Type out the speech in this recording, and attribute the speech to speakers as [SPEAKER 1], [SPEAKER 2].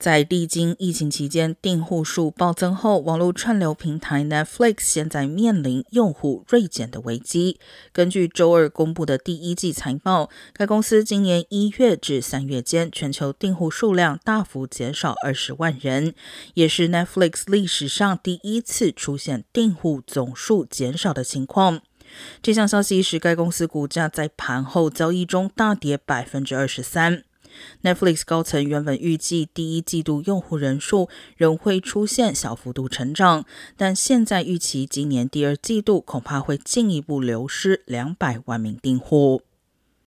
[SPEAKER 1] 在历经疫情期间订户数暴增后，网络串流平台 Netflix 现在面临用户锐减的危机。根据周二公布的第一季财报，该公司今年一月至三月间全球订户数量大幅减少二十万人，也是 Netflix 历史上第一次出现订户总数减少的情况。这项消息使该公司股价在盘后交易中大跌百分之二十三。Netflix 高层原本预计第一季度用户人数仍会出现小幅度成长，但现在预期今年第二季度恐怕会进一步流失两百万名订户。